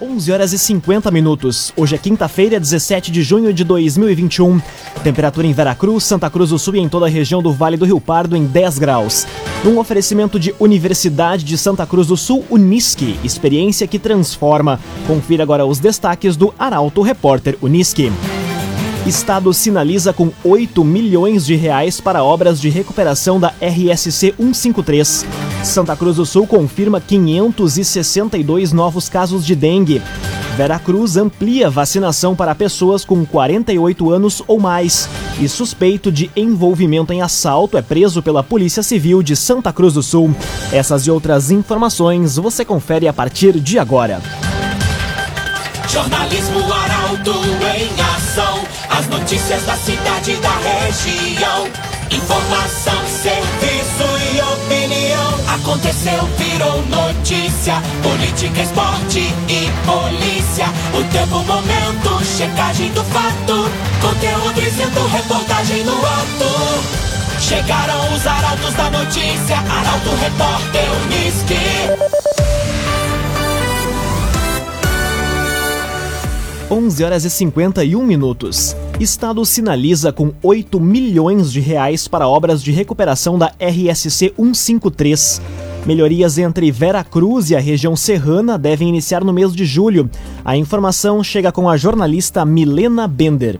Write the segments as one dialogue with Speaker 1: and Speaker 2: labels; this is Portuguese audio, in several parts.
Speaker 1: 11 horas e 50 minutos. Hoje é quinta-feira, 17 de junho de 2021. Temperatura em Veracruz, Santa Cruz do Sul e em toda a região do Vale do Rio Pardo em 10 graus. Num oferecimento de Universidade de Santa Cruz do Sul, Unisque, experiência que transforma. Confira agora os destaques do Arauto Repórter Unisque. Estado sinaliza com 8 milhões de reais para obras de recuperação da RSC 153. Santa Cruz do Sul confirma 562 novos casos de dengue. Veracruz amplia vacinação para pessoas com 48 anos ou mais. E suspeito de envolvimento em assalto é preso pela Polícia Civil de Santa Cruz do Sul. Essas e outras informações você confere a partir de agora.
Speaker 2: Jornalismo Arauto em ação. As notícias da cidade da região. Informação. Aconteceu, virou notícia. Política, esporte e polícia. O tempo, momento, checagem do fato. Conteúdo dizendo, reportagem no ato. Chegaram os arautos da notícia. Arauto, repórter, Unisque.
Speaker 1: 11 horas e 51 minutos. Estado sinaliza com 8 milhões de reais para obras de recuperação da RSC 153. Melhorias entre Vera Cruz e a região serrana devem iniciar no mês de julho. A informação chega com a jornalista Milena Bender.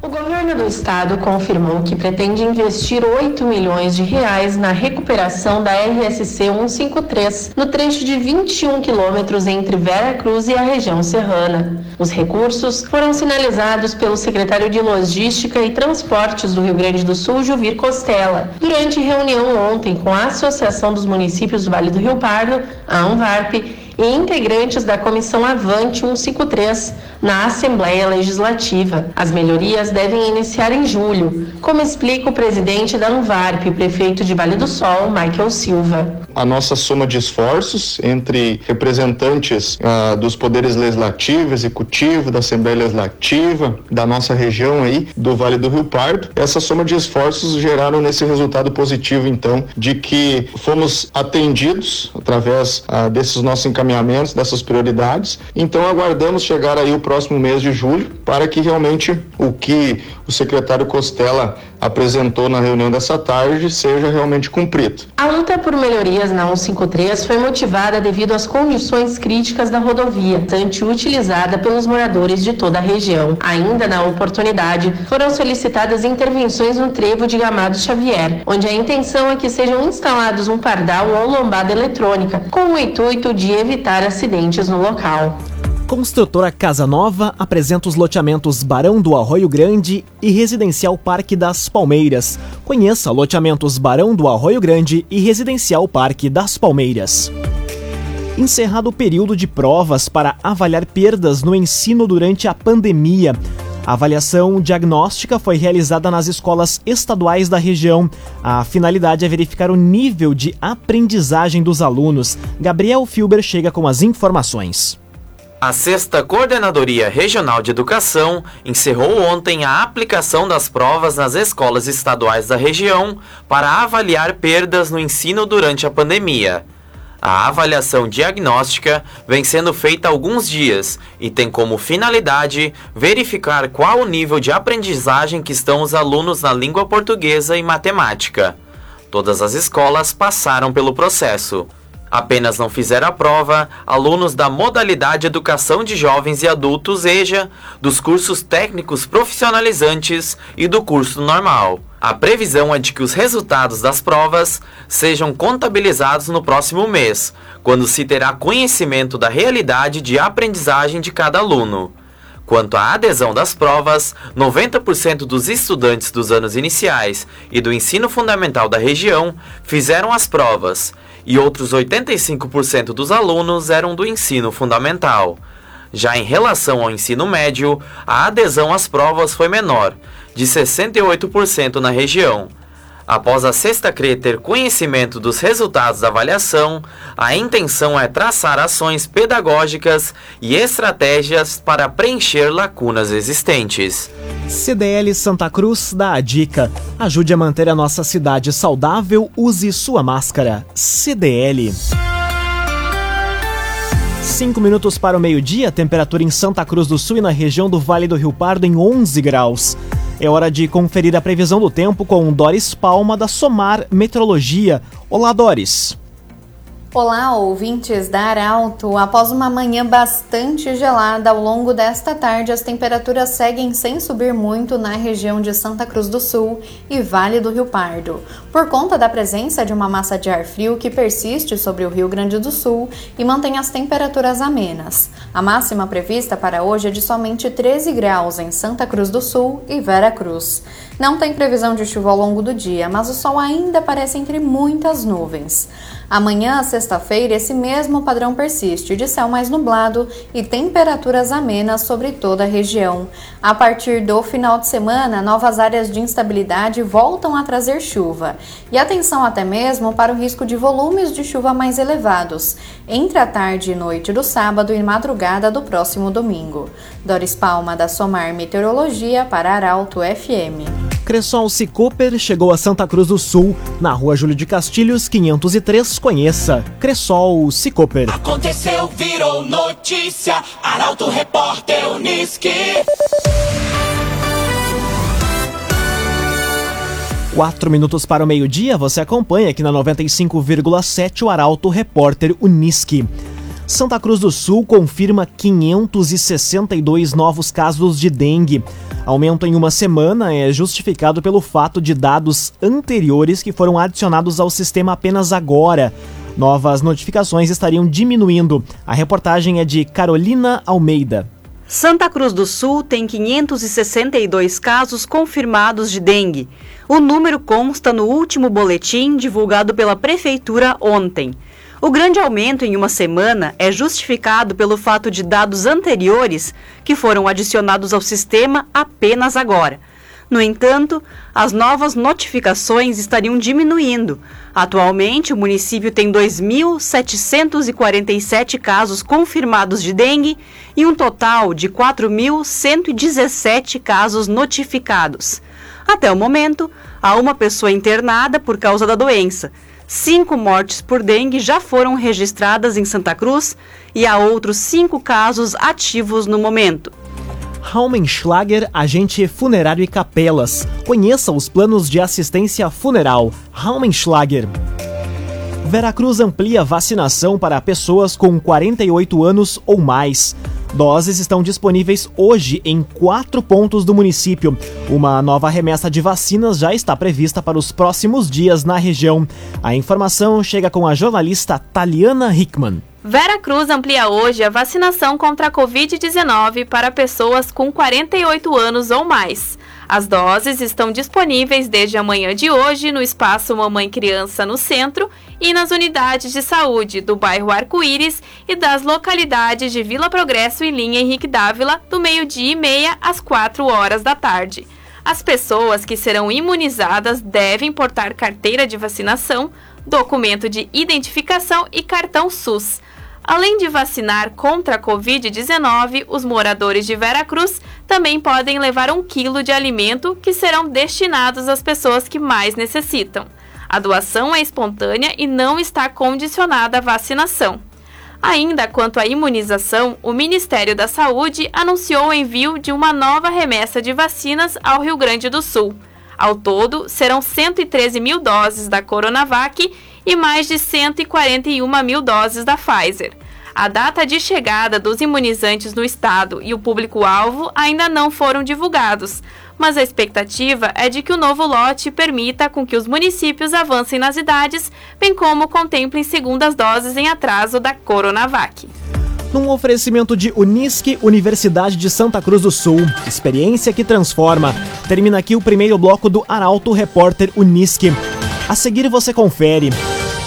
Speaker 3: Do estado confirmou que pretende investir 8 milhões de reais na recuperação da RSC 153, no trecho de 21 quilômetros entre Vera Cruz e a região serrana. Os recursos foram sinalizados pelo secretário de Logística e Transportes do Rio Grande do Sul, Juvir Costela, durante reunião ontem com a Associação dos Municípios do Vale do Rio Pardo, a ANVARP, e integrantes da Comissão Avante 153 na Assembleia Legislativa. As melhorias devem iniciar em julho, como explica o presidente da Anvarp, prefeito de Vale do Sol, Michael Silva.
Speaker 4: A nossa soma de esforços entre representantes ah, dos poderes legislativo, executivo, da Assembleia Legislativa, da nossa região aí, do Vale do Rio Pardo, essa soma de esforços geraram nesse resultado positivo, então, de que fomos atendidos através ah, desses nossos encaminhamentos, dessas prioridades. Então, aguardamos chegar aí o próximo mês de julho para que realmente o que o secretário Costela apresentou na reunião dessa tarde seja realmente cumprido.
Speaker 3: A luta por melhorias na 153 foi motivada devido às condições críticas da rodovia, bastante utilizada pelos moradores de toda a região. Ainda na oportunidade, foram solicitadas intervenções no trevo de Gamado Xavier, onde a intenção é que sejam instalados um pardal ou lombada eletrônica, com o intuito de evitar acidentes no local.
Speaker 1: Construtora Casa Nova apresenta os loteamentos Barão do Arroio Grande e Residencial Parque das Palmeiras. Conheça loteamentos Barão do Arroio Grande e Residencial Parque das Palmeiras. Encerrado o período de provas para avaliar perdas no ensino durante a pandemia. A avaliação diagnóstica foi realizada nas escolas estaduais da região. A finalidade é verificar o nível de aprendizagem dos alunos. Gabriel Filber chega com as informações.
Speaker 5: A sexta Coordenadoria Regional de Educação encerrou ontem a aplicação das provas nas escolas estaduais da região para avaliar perdas no ensino durante a pandemia. A avaliação diagnóstica vem sendo feita há alguns dias e tem como finalidade verificar qual o nível de aprendizagem que estão os alunos na língua portuguesa e matemática. Todas as escolas passaram pelo processo. Apenas não fizeram a prova alunos da modalidade Educação de Jovens e Adultos EJA, dos cursos técnicos profissionalizantes e do curso normal. A previsão é de que os resultados das provas sejam contabilizados no próximo mês, quando se terá conhecimento da realidade de aprendizagem de cada aluno. Quanto à adesão das provas, 90% dos estudantes dos anos iniciais e do ensino fundamental da região fizeram as provas e outros 85% dos alunos eram do ensino fundamental. Já em relação ao ensino médio, a adesão às provas foi menor, de 68% na região. Após a sexta CRE ter conhecimento dos resultados da avaliação, a intenção é traçar ações pedagógicas e estratégias para preencher lacunas existentes.
Speaker 1: CDL Santa Cruz dá a dica: ajude a manter a nossa cidade saudável, use sua máscara. CDL. Cinco minutos para o meio-dia, temperatura em Santa Cruz do Sul e na região do Vale do Rio Pardo em 11 graus. É hora de conferir a previsão do tempo com Doris Palma da Somar Metrologia. Olá, Doris.
Speaker 6: Olá, ouvintes da Arauto. Após uma manhã bastante gelada, ao longo desta tarde as temperaturas seguem sem subir muito na região de Santa Cruz do Sul e Vale do Rio Pardo, por conta da presença de uma massa de ar frio que persiste sobre o Rio Grande do Sul e mantém as temperaturas amenas. A máxima prevista para hoje é de somente 13 graus em Santa Cruz do Sul e Vera Cruz. Não tem previsão de chuva ao longo do dia, mas o sol ainda aparece entre muitas nuvens. Amanhã, sexta-feira, esse mesmo padrão persiste, de céu mais nublado e temperaturas amenas sobre toda a região. A partir do final de semana, novas áreas de instabilidade voltam a trazer chuva. E atenção até mesmo para o risco de volumes de chuva mais elevados, entre a tarde e noite do sábado e madrugada do próximo domingo. Doris Palma, da Somar Meteorologia, para Arauto FM.
Speaker 1: Cressol Cicoper chegou a Santa Cruz do Sul, na rua Júlio de Castilhos, 503. Conheça Cressol Cicoper.
Speaker 2: Aconteceu, virou notícia. Arauto Repórter Uniski.
Speaker 1: Quatro minutos para o meio-dia, você acompanha aqui na 95,7 o Arauto Repórter Uniski. Santa Cruz do Sul confirma 562 novos casos de dengue. Aumento em uma semana é justificado pelo fato de dados anteriores que foram adicionados ao sistema apenas agora. Novas notificações estariam diminuindo. A reportagem é de Carolina Almeida.
Speaker 7: Santa Cruz do Sul tem 562 casos confirmados de dengue. O número consta no último boletim divulgado pela Prefeitura ontem. O grande aumento em uma semana é justificado pelo fato de dados anteriores que foram adicionados ao sistema apenas agora. No entanto, as novas notificações estariam diminuindo. Atualmente, o município tem 2.747 casos confirmados de dengue e um total de 4.117 casos notificados. Até o momento, há uma pessoa internada por causa da doença Cinco mortes por dengue já foram registradas em Santa Cruz e há outros cinco casos ativos no momento.
Speaker 1: Raumenschlager, agente funerário e capelas. Conheça os planos de assistência funeral. Raumenschlager. Veracruz amplia vacinação para pessoas com 48 anos ou mais. Doses estão disponíveis hoje em quatro pontos do município. Uma nova remessa de vacinas já está prevista para os próximos dias na região. A informação chega com a jornalista Taliana Hickman.
Speaker 8: Vera Cruz amplia hoje a vacinação contra a Covid-19 para pessoas com 48 anos ou mais. As doses estão disponíveis desde a manhã de hoje no espaço Mamãe Criança no centro e nas unidades de saúde do bairro Arco-Íris e das localidades de Vila Progresso e Linha Henrique Dávila, do meio-dia e meia às 4 horas da tarde. As pessoas que serão imunizadas devem portar carteira de vacinação, documento de identificação e cartão SUS. Além de vacinar contra a Covid-19, os moradores de Veracruz também podem levar um quilo de alimento que serão destinados às pessoas que mais necessitam. A doação é espontânea e não está condicionada à vacinação. Ainda quanto à imunização, o Ministério da Saúde anunciou o envio de uma nova remessa de vacinas ao Rio Grande do Sul. Ao todo, serão 113 mil doses da Coronavac e mais de 141 mil doses da Pfizer. A data de chegada dos imunizantes no estado e o público-alvo ainda não foram divulgados, mas a expectativa é de que o novo lote permita com que os municípios avancem nas idades, bem como contemplem segundas doses em atraso da Coronavac.
Speaker 1: Num oferecimento de Unisque, Universidade de Santa Cruz do Sul. Experiência que transforma. Termina aqui o primeiro bloco do Arauto Repórter Unisque. A seguir você confere.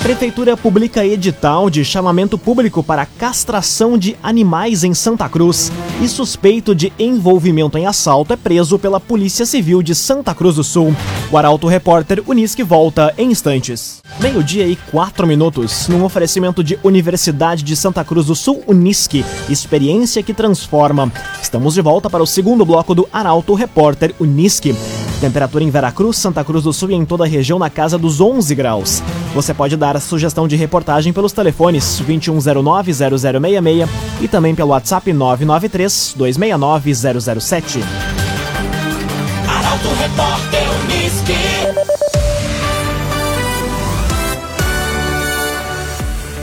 Speaker 1: Prefeitura publica edital de chamamento público para castração de animais em Santa Cruz e suspeito de envolvimento em assalto é preso pela Polícia Civil de Santa Cruz do Sul. O Arauto Repórter Unisque volta em instantes. Meio-dia e quatro minutos, num oferecimento de Universidade de Santa Cruz do Sul Unisque, experiência que transforma. Estamos de volta para o segundo bloco do Arauto Repórter Unisque. Temperatura em Veracruz, Santa Cruz do Sul e em toda a região na casa dos 11 graus. Você pode dar a sugestão de reportagem pelos telefones 2109-0066 e também pelo WhatsApp 993-269-007.
Speaker 2: Arauto Repórter Uniski.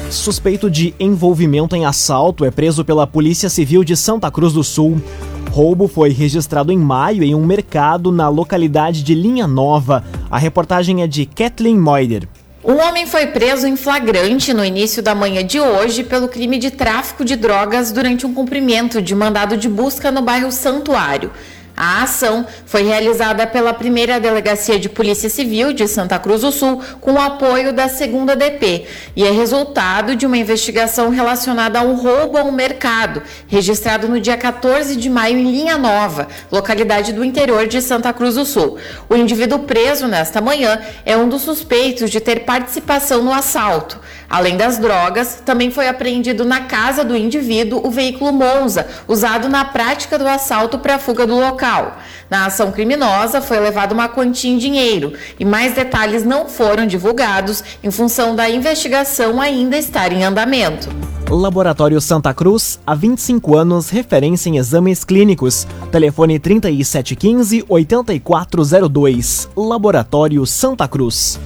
Speaker 1: Suspeito de envolvimento em assalto é preso pela Polícia Civil de Santa Cruz do Sul. Roubo foi registrado em maio em um mercado na localidade de Linha Nova. A reportagem é de Kathleen Moider.
Speaker 9: Um homem foi preso em flagrante no início da manhã de hoje pelo crime de tráfico de drogas durante um cumprimento de mandado de busca no bairro Santuário. A ação foi realizada pela primeira Delegacia de Polícia Civil de Santa Cruz do Sul, com o apoio da segunda DP, e é resultado de uma investigação relacionada a um roubo a um mercado, registrado no dia 14 de maio em Linha Nova, localidade do interior de Santa Cruz do Sul. O indivíduo preso nesta manhã é um dos suspeitos de ter participação no assalto. Além das drogas, também foi apreendido na casa do indivíduo o veículo Monza, usado na prática do assalto para a fuga do local. Na ação criminosa foi levada uma quantia em dinheiro e mais detalhes não foram divulgados em função da investigação ainda estar em andamento.
Speaker 1: Laboratório Santa Cruz, há 25 anos, referência em exames clínicos. Telefone 3715-8402. Laboratório Santa Cruz.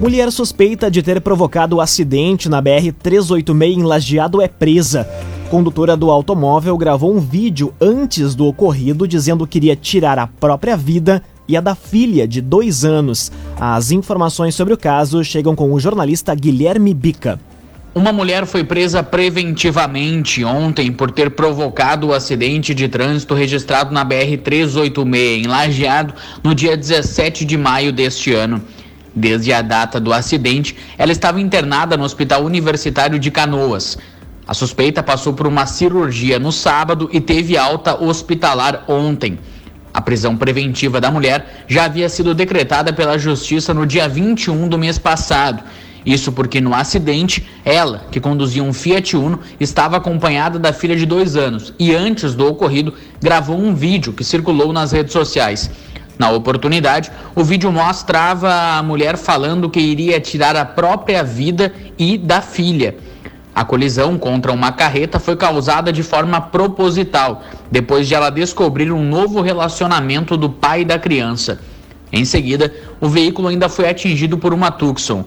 Speaker 1: Mulher suspeita de ter provocado o acidente na BR-386 em Lajeado é presa condutora do automóvel gravou um vídeo antes do ocorrido dizendo que iria tirar a própria vida e a da filha de dois anos. As informações sobre o caso chegam com o jornalista Guilherme Bica.
Speaker 10: Uma mulher foi presa preventivamente ontem por ter provocado o acidente de trânsito registrado na BR-386 em Lajeado no dia 17 de maio deste ano. Desde a data do acidente, ela estava internada no Hospital Universitário de Canoas. A suspeita passou por uma cirurgia no sábado e teve alta hospitalar ontem. A prisão preventiva da mulher já havia sido decretada pela Justiça no dia 21 do mês passado. Isso porque no acidente, ela, que conduzia um Fiat Uno, estava acompanhada da filha de dois anos e, antes do ocorrido, gravou um vídeo que circulou nas redes sociais. Na oportunidade, o vídeo mostrava a mulher falando que iria tirar a própria vida e da filha. A colisão contra uma carreta foi causada de forma proposital, depois de ela descobrir um novo relacionamento do pai da criança. Em seguida, o veículo ainda foi atingido por uma Tucson.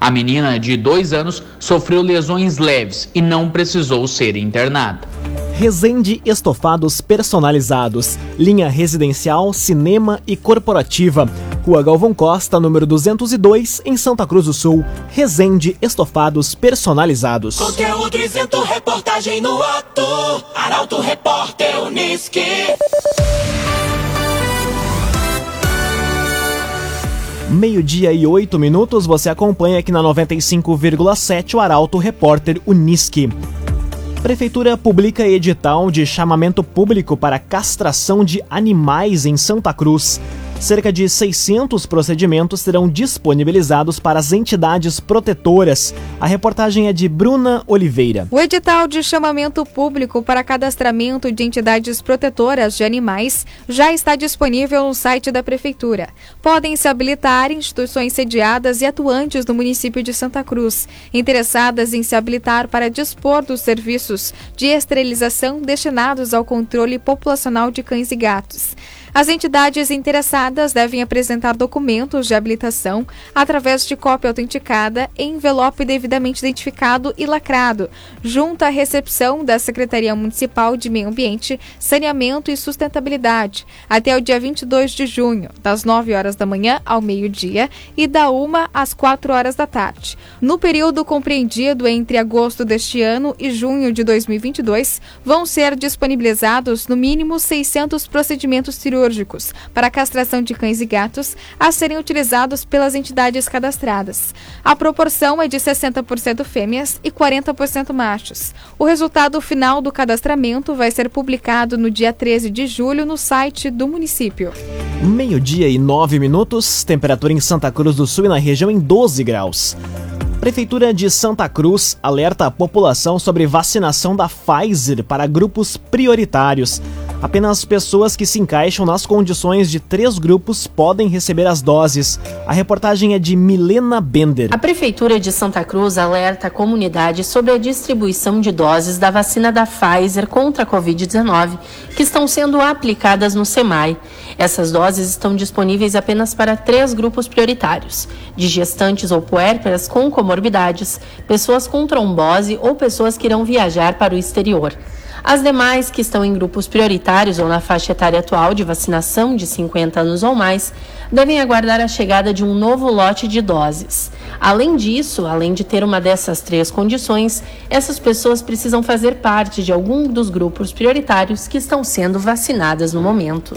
Speaker 10: A menina, de dois anos, sofreu lesões leves e não precisou ser internada.
Speaker 1: Resende Estofados Personalizados, linha residencial, cinema e corporativa. Rua Galvão Costa, número 202, em Santa Cruz do Sul. Resende Estofados Personalizados.
Speaker 2: Conteúdo isento, reportagem no ato. Arauto Repórter Uniski.
Speaker 1: Meio-dia e oito minutos, você acompanha aqui na 95,7 o Arauto Repórter Uniski. Prefeitura publica edital de chamamento público para castração de animais em Santa Cruz. Cerca de 600 procedimentos serão disponibilizados para as entidades protetoras. A reportagem é de Bruna Oliveira.
Speaker 11: O edital de chamamento público para cadastramento de entidades protetoras de animais já está disponível no site da Prefeitura. Podem se habilitar instituições sediadas e atuantes no município de Santa Cruz, interessadas em se habilitar para dispor dos serviços de esterilização destinados ao controle populacional de cães e gatos. As entidades interessadas devem apresentar documentos de habilitação através de cópia autenticada em envelope devidamente identificado e lacrado, junto à recepção da Secretaria Municipal de Meio Ambiente, Saneamento e Sustentabilidade, até o dia 22 de junho, das 9 horas da manhã ao meio-dia e da 1 às 4 horas da tarde. No período compreendido entre agosto deste ano e junho de 2022, vão ser disponibilizados no mínimo 600 procedimentos cirúrgicos cirúrgicos para castração de cães e gatos a serem utilizados pelas entidades cadastradas. A proporção é de 60% fêmeas e 40% machos. O resultado final do cadastramento vai ser publicado no dia 13 de julho no site do município.
Speaker 1: Meio-dia e nove minutos, temperatura em Santa Cruz do Sul e na região em 12 graus. Prefeitura de Santa Cruz alerta a população sobre vacinação da Pfizer para grupos prioritários. Apenas pessoas que se encaixam nas condições de três grupos podem receber as doses. A reportagem é de Milena Bender.
Speaker 3: A Prefeitura de Santa Cruz alerta a comunidade sobre a distribuição de doses da vacina da Pfizer contra a Covid-19 que estão sendo aplicadas no SEMAI. Essas doses estão disponíveis apenas para três grupos prioritários: de gestantes ou puérperas com comorbidades, pessoas com trombose ou pessoas que irão viajar para o exterior. As demais, que estão em grupos prioritários ou na faixa etária atual de vacinação de 50 anos ou mais, devem aguardar a chegada de um novo lote de doses. Além disso, além de ter uma dessas três condições, essas pessoas precisam fazer parte de algum dos grupos prioritários que estão sendo vacinadas no momento.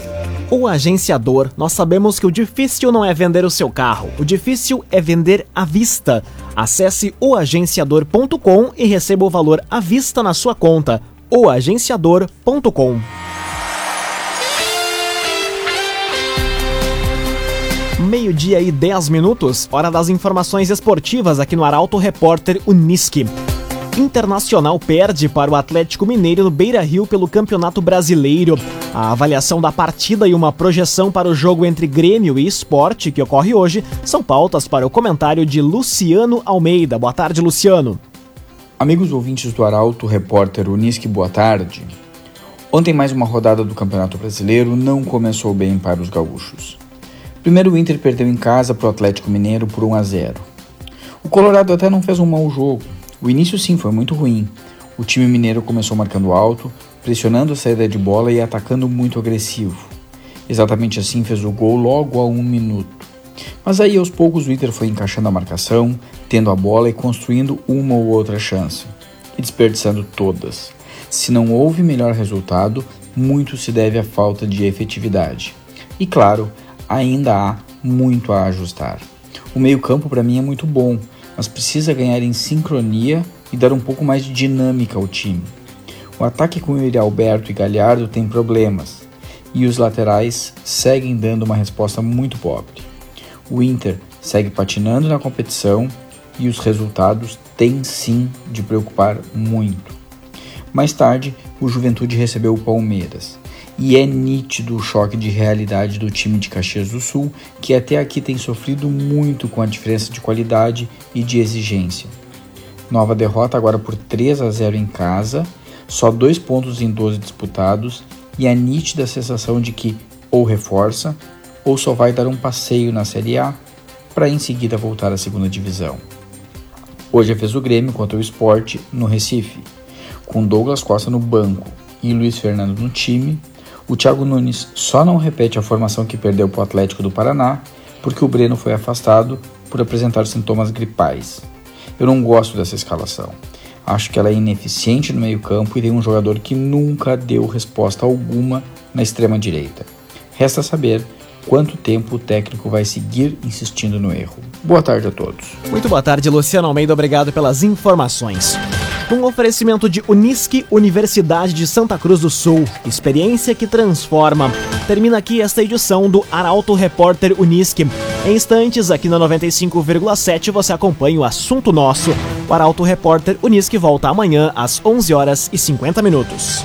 Speaker 1: O agenciador, nós sabemos que o difícil não é vender o seu carro, o difícil é vender à vista. Acesse oagenciador.com e receba o valor à vista na sua conta oagenciador.com. Meio-dia e 10 minutos, hora das informações esportivas aqui no Arauto Repórter Uniski. Internacional perde para o Atlético Mineiro no Beira Rio pelo Campeonato Brasileiro. A avaliação da partida e uma projeção para o jogo entre Grêmio e Esporte, que ocorre hoje, são pautas para o comentário de Luciano Almeida. Boa tarde, Luciano.
Speaker 12: Amigos ouvintes do Arauto, repórter Unisque, boa tarde. Ontem mais uma rodada do Campeonato Brasileiro não começou bem para os gaúchos. Primeiro o Inter perdeu em casa para o Atlético Mineiro por 1 a 0. O Colorado até não fez um mau jogo. O início sim foi muito ruim. O time mineiro começou marcando alto, pressionando a saída de bola e atacando muito agressivo. Exatamente assim fez o gol logo a um minuto. Mas aí aos poucos o Inter foi encaixando a marcação, tendo a bola e construindo uma ou outra chance, e desperdiçando todas. Se não houve melhor resultado, muito se deve à falta de efetividade. E claro, ainda há muito a ajustar. O meio-campo para mim é muito bom, mas precisa ganhar em sincronia e dar um pouco mais de dinâmica ao time. O ataque com Yuri Alberto e Galhardo tem problemas, e os laterais seguem dando uma resposta muito pobre. O Inter segue patinando na competição e os resultados têm sim de preocupar muito. Mais tarde, o Juventude recebeu o Palmeiras. E é nítido o choque de realidade do time de Caxias do Sul, que até aqui tem sofrido muito com a diferença de qualidade e de exigência. Nova derrota agora por 3 a 0 em casa, só dois pontos em 12 disputados e a nítida sensação de que ou reforça ou só vai dar um passeio na Série A para em seguida voltar à segunda divisão. Hoje fez o Grêmio contra o Sport no Recife, com Douglas Costa no banco e Luiz Fernando no time. O Thiago Nunes só não repete a formação que perdeu para o Atlético do Paraná porque o Breno foi afastado por apresentar sintomas gripais. Eu não gosto dessa escalação. Acho que ela é ineficiente no meio-campo e tem um jogador que nunca deu resposta alguma na extrema direita. Resta saber quanto tempo o técnico vai seguir insistindo no erro. Boa tarde a todos.
Speaker 1: Muito boa tarde, Luciano Almeida. Obrigado pelas informações. Um oferecimento de Unisque, Universidade de Santa Cruz do Sul. Experiência que transforma. Termina aqui esta edição do Arauto Repórter Unisque. Em instantes, aqui na 95,7 você acompanha o assunto nosso. O Arauto Repórter Unisque volta amanhã às 11 horas e 50 minutos.